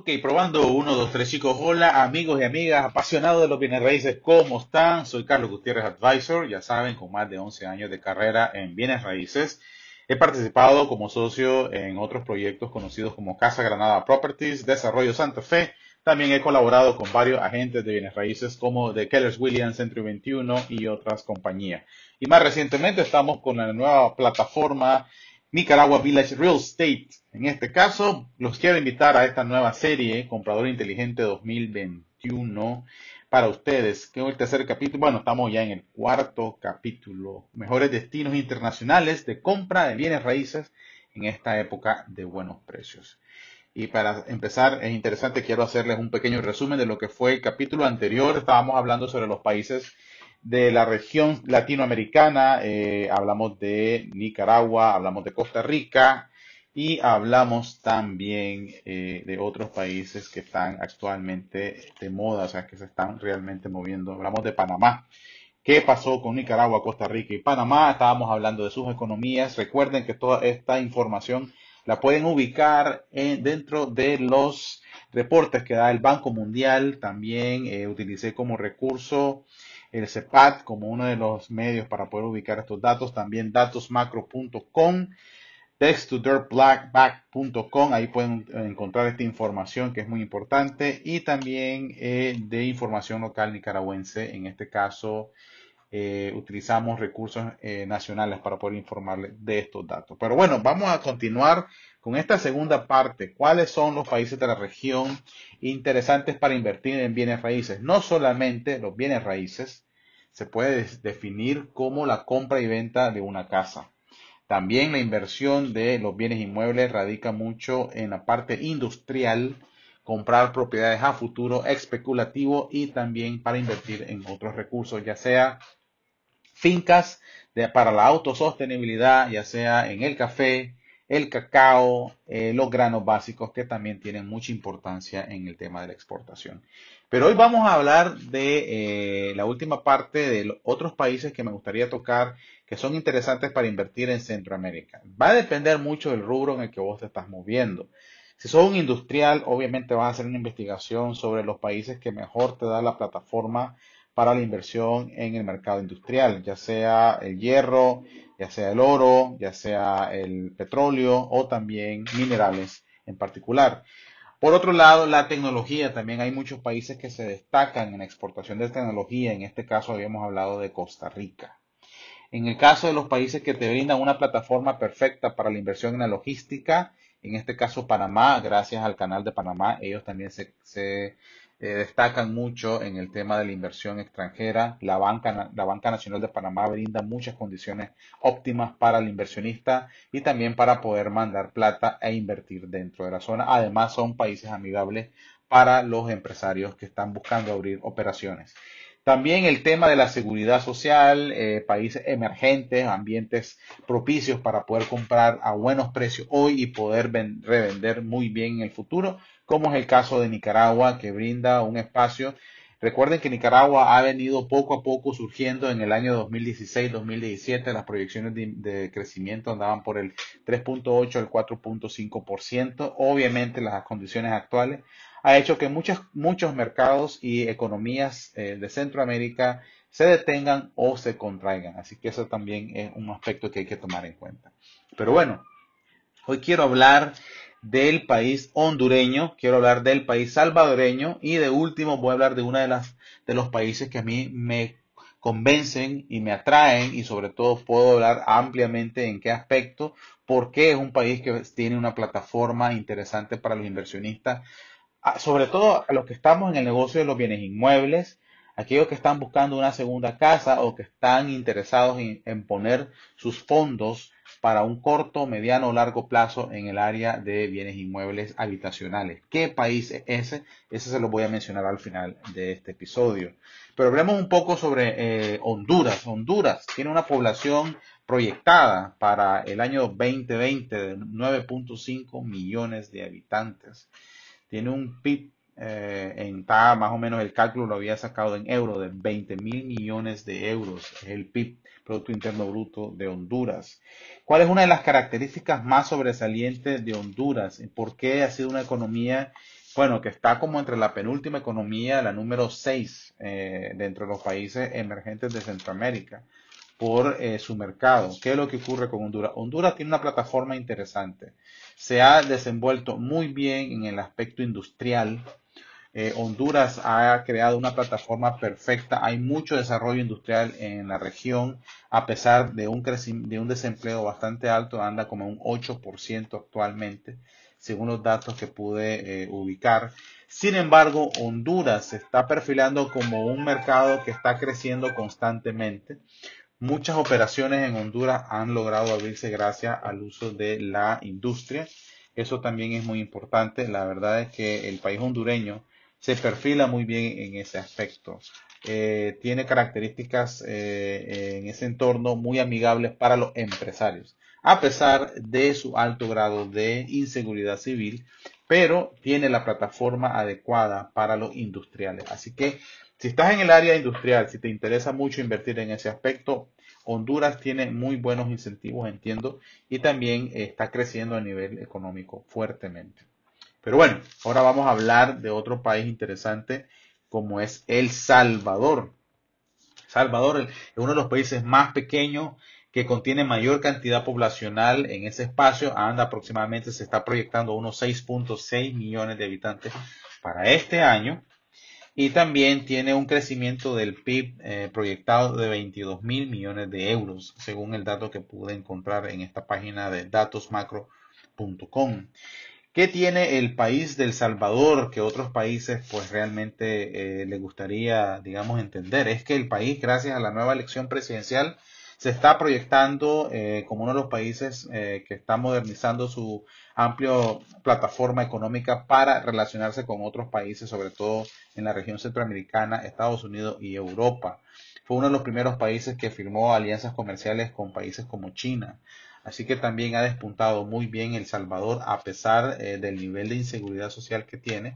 Ok, probando uno, dos, tres chicos. Hola amigos y amigas apasionados de los bienes raíces, ¿cómo están? Soy Carlos Gutiérrez Advisor, ya saben, con más de 11 años de carrera en bienes raíces. He participado como socio en otros proyectos conocidos como Casa Granada Properties, Desarrollo Santa Fe. También he colaborado con varios agentes de bienes raíces como de Kellers Williams, Century 21 y otras compañías. Y más recientemente estamos con la nueva plataforma Nicaragua Village Real Estate. En este caso, los quiero invitar a esta nueva serie, Comprador Inteligente 2021, para ustedes. Que es el tercer capítulo, bueno, estamos ya en el cuarto capítulo. Mejores destinos internacionales de compra de bienes raíces en esta época de buenos precios. Y para empezar, es interesante, quiero hacerles un pequeño resumen de lo que fue el capítulo anterior. Estábamos hablando sobre los países de la región latinoamericana, eh, hablamos de Nicaragua, hablamos de Costa Rica y hablamos también eh, de otros países que están actualmente de moda, o sea, que se están realmente moviendo. Hablamos de Panamá. ¿Qué pasó con Nicaragua, Costa Rica y Panamá? Estábamos hablando de sus economías. Recuerden que toda esta información la pueden ubicar dentro de los reportes que da el Banco Mundial. También eh, utilicé como recurso el CEPAT como uno de los medios para poder ubicar estos datos, también datosmacro.com, text2dirtblackback.com, ahí pueden encontrar esta información que es muy importante y también eh, de información local nicaragüense, en este caso eh, utilizamos recursos eh, nacionales para poder informarles de estos datos. Pero bueno, vamos a continuar con esta segunda parte. ¿Cuáles son los países de la región interesantes para invertir en bienes raíces? No solamente los bienes raíces, se puede definir como la compra y venta de una casa. También la inversión de los bienes inmuebles radica mucho en la parte industrial, comprar propiedades a futuro, especulativo y también para invertir en otros recursos, ya sea fincas para la autosostenibilidad, ya sea en el café, el cacao, eh, los granos básicos que también tienen mucha importancia en el tema de la exportación. Pero hoy vamos a hablar de eh, la última parte de otros países que me gustaría tocar que son interesantes para invertir en Centroamérica. Va a depender mucho del rubro en el que vos te estás moviendo. Si sos un industrial, obviamente vas a hacer una investigación sobre los países que mejor te da la plataforma para la inversión en el mercado industrial, ya sea el hierro, ya sea el oro, ya sea el petróleo o también minerales en particular. Por otro lado, la tecnología, también hay muchos países que se destacan en la exportación de tecnología, en este caso habíamos hablado de Costa Rica. En el caso de los países que te brindan una plataforma perfecta para la inversión en la logística, en este caso Panamá, gracias al canal de Panamá, ellos también se, se eh, destacan mucho en el tema de la inversión extranjera. La banca, la banca Nacional de Panamá brinda muchas condiciones óptimas para el inversionista y también para poder mandar plata e invertir dentro de la zona. Además, son países amigables para los empresarios que están buscando abrir operaciones. También el tema de la seguridad social, eh, países emergentes, ambientes propicios para poder comprar a buenos precios hoy y poder revender muy bien en el futuro, como es el caso de Nicaragua, que brinda un espacio. Recuerden que Nicaragua ha venido poco a poco surgiendo en el año 2016-2017. Las proyecciones de, crecimiento andaban por el 3.8 al 4.5%. Obviamente las condiciones actuales ha hecho que muchos, muchos mercados y economías eh, de Centroamérica se detengan o se contraigan. Así que eso también es un aspecto que hay que tomar en cuenta. Pero bueno, hoy quiero hablar del país hondureño, quiero hablar del país salvadoreño y de último voy a hablar de uno de las de los países que a mí me convencen y me atraen y sobre todo puedo hablar ampliamente en qué aspecto, porque es un país que tiene una plataforma interesante para los inversionistas, sobre todo a los que estamos en el negocio de los bienes inmuebles, aquellos que están buscando una segunda casa o que están interesados en poner sus fondos para un corto, mediano o largo plazo en el área de bienes inmuebles habitacionales. ¿Qué país es ese? Ese se lo voy a mencionar al final de este episodio. Pero hablemos un poco sobre eh, Honduras. Honduras tiene una población proyectada para el año 2020 de 9.5 millones de habitantes. Tiene un PIB eh, en más o menos el cálculo lo había sacado en euros, de 20 mil millones de euros, es el PIB, Producto Interno Bruto de Honduras. ¿Cuál es una de las características más sobresalientes de Honduras? ¿Por qué ha sido una economía bueno, que está como entre la penúltima economía, la número 6 eh, dentro de los países emergentes de Centroamérica por eh, su mercado. ¿Qué es lo que ocurre con Honduras? Honduras tiene una plataforma interesante. Se ha desenvuelto muy bien en el aspecto industrial. Eh, Honduras ha creado una plataforma perfecta. Hay mucho desarrollo industrial en la región, a pesar de un, de un desempleo bastante alto, anda como un 8% actualmente, según los datos que pude eh, ubicar. Sin embargo, Honduras se está perfilando como un mercado que está creciendo constantemente. Muchas operaciones en Honduras han logrado abrirse gracias al uso de la industria. Eso también es muy importante. La verdad es que el país hondureño se perfila muy bien en ese aspecto. Eh, tiene características eh, en ese entorno muy amigables para los empresarios, a pesar de su alto grado de inseguridad civil, pero tiene la plataforma adecuada para los industriales. Así que si estás en el área industrial, si te interesa mucho invertir en ese aspecto, Honduras tiene muy buenos incentivos, entiendo, y también está creciendo a nivel económico fuertemente. Pero bueno, ahora vamos a hablar de otro país interesante como es El Salvador. Salvador es uno de los países más pequeños que contiene mayor cantidad poblacional en ese espacio. Anda aproximadamente, se está proyectando unos 6.6 millones de habitantes para este año y también tiene un crecimiento del PIB eh, proyectado de 22 mil millones de euros, según el dato que pude encontrar en esta página de datosmacro.com. ¿Qué tiene el país del Salvador que otros países pues realmente eh, le gustaría, digamos, entender? Es que el país, gracias a la nueva elección presidencial, se está proyectando eh, como uno de los países que está modernizando su amplia plataforma económica para relacionarse con otros países, sobre todo en la región centroamericana, Estados Unidos y Europa. Fue uno de los primeros países que firmó alianzas comerciales con países como China. Así que también ha despuntado muy bien El Salvador a pesar eh, del nivel de inseguridad social que tiene.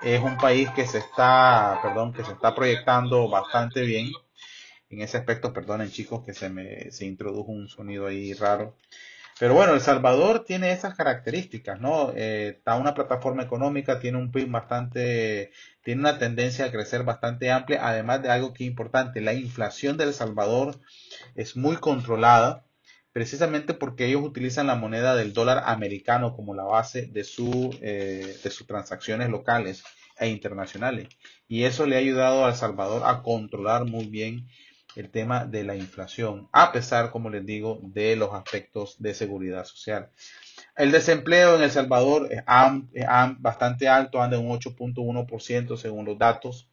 Es un país que se está, perdón, que se está proyectando bastante bien. En ese aspecto, perdonen chicos que se me se introdujo un sonido ahí raro. Pero bueno, El Salvador tiene esas características, ¿no? Eh, está una plataforma económica, tiene un PIB bastante, tiene una tendencia a crecer bastante amplia, además de algo que es importante, la inflación de El Salvador es muy controlada, precisamente porque ellos utilizan la moneda del dólar americano como la base de, su, eh, de sus transacciones locales e internacionales. Y eso le ha ayudado a El Salvador a controlar muy bien el tema de la inflación, a pesar, como les digo, de los aspectos de seguridad social. El desempleo en El Salvador es, bastante alto, anda en un 8.1% según los datos.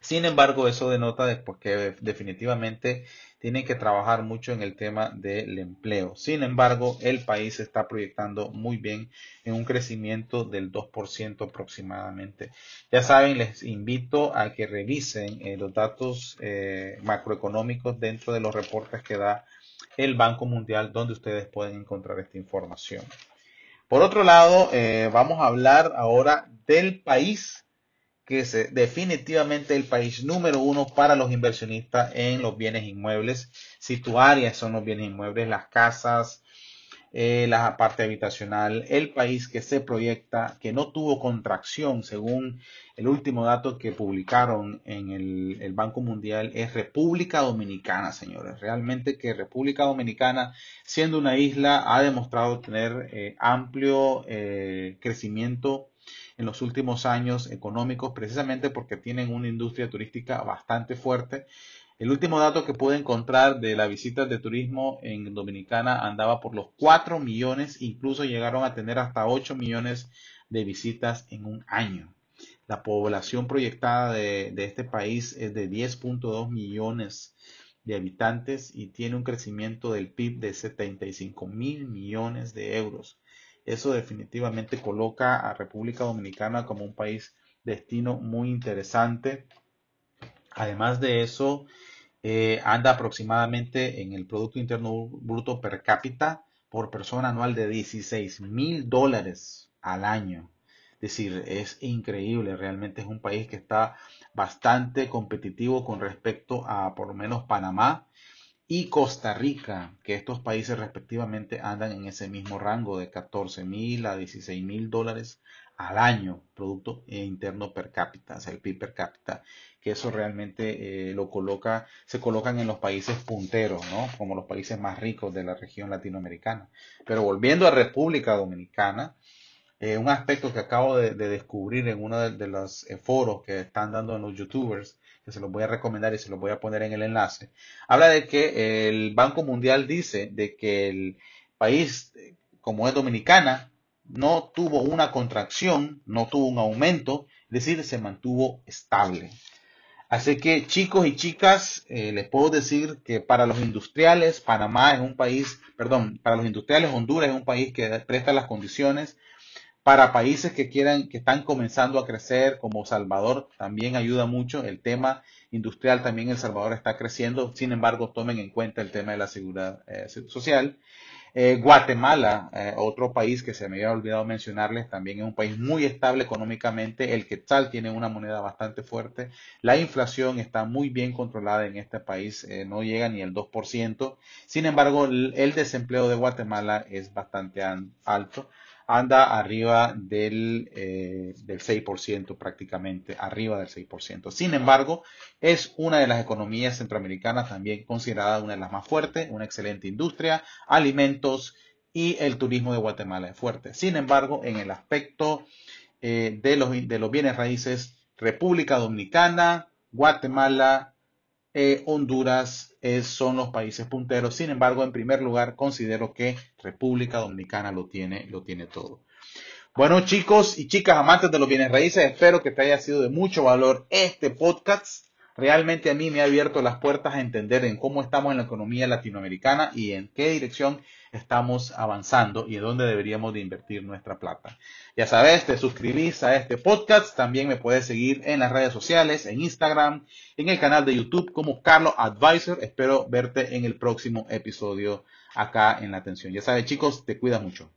Sin embargo, eso denota que definitivamente tienen que trabajar mucho en el tema del empleo. Sin embargo, el país se está proyectando muy bien en un crecimiento del 2% aproximadamente. Ya saben, les invito a que revisen eh, los datos eh, macroeconómicos dentro de los reportes que da el Banco Mundial, donde ustedes pueden encontrar esta información. Por otro lado, eh, vamos a hablar ahora del país que es definitivamente el país número uno para los inversionistas en los bienes inmuebles. Si tu área son los bienes inmuebles, las casas, eh, la parte habitacional, el país que se proyecta, que no tuvo contracción según el último dato que publicaron en el, Banco Mundial, es República Dominicana, señores. Realmente que República Dominicana, siendo una isla, ha demostrado tener eh, amplio eh, crecimiento en los últimos años económicos, precisamente porque tienen una industria turística bastante fuerte. El último dato que pude encontrar de las visitas de turismo en Dominicana andaba por los 4 millones, incluso llegaron a tener hasta 8 millones de visitas en un año. La población proyectada de, de este país es de 10.2 millones de habitantes y tiene un crecimiento del PIB de 75 mil millones de euros. Eso definitivamente coloca a República Dominicana como un país destino muy interesante. Además de eso, eh, anda aproximadamente en el Producto Interno Bruto per cápita por persona anual de 16 mil dólares al año. Es decir, es increíble, realmente es un país que está bastante competitivo con respecto a por lo menos Panamá y Costa Rica, que estos países respectivamente andan en ese mismo rango de 14 mil a 16 mil dólares al año, Producto Interno Per cápita, o sea, el PIB per cápita, que eso realmente eh, lo coloca, se colocan en los países punteros, ¿no? Como los países más ricos de la región latinoamericana. Pero volviendo a República Dominicana, eh, un aspecto que acabo de, descubrir en uno de, los eh, foros que están dando en los youtubers, que se los voy a recomendar y se los voy a poner en el enlace, habla de que el Banco Mundial dice de que el país como es Dominicana no tuvo una contracción, no tuvo un aumento, es decir, se mantuvo estable. Así que chicos y chicas, eh, les puedo decir que para los industriales, Panamá es un país, perdón, para los industriales Honduras es un país que presta las condiciones. Para países que quieran, que están comenzando a crecer, como Salvador, también ayuda mucho. El tema industrial también El Salvador está creciendo. Sin embargo, tomen en cuenta el tema de la seguridad eh, social. Eh, Guatemala, eh, otro país que se me había olvidado mencionarles, también es un país muy estable económicamente. El quetzal tiene una moneda bastante fuerte. La inflación está muy bien controlada en este país, no llega ni el 2%. Sin embargo, el desempleo de Guatemala es bastante alto anda arriba del, eh, del 6% prácticamente, arriba del 6%. Sin embargo, es una de las economías centroamericanas también considerada una de las más fuertes, una excelente industria, alimentos y el turismo de Guatemala es fuerte. Sin embargo, en el aspecto eh, de, los, de los bienes raíces, República Dominicana, Guatemala, eh, Honduras son los países punteros. Sin embargo, en primer lugar, considero que República Dominicana lo tiene, lo tiene todo. Bueno, chicos y chicas amantes de los bienes raíces, espero que te haya sido de mucho valor este podcast. Realmente a mí me ha abierto las puertas a entender en cómo estamos en la economía latinoamericana y en qué dirección estamos avanzando y en dónde deberíamos de invertir nuestra plata. Ya sabes, te suscribís a este podcast, también me puedes seguir en las redes sociales, en Instagram, en el canal de YouTube como Carlos Advisor. Espero verte en el próximo episodio acá en la atención. Ya sabes chicos, te cuida mucho.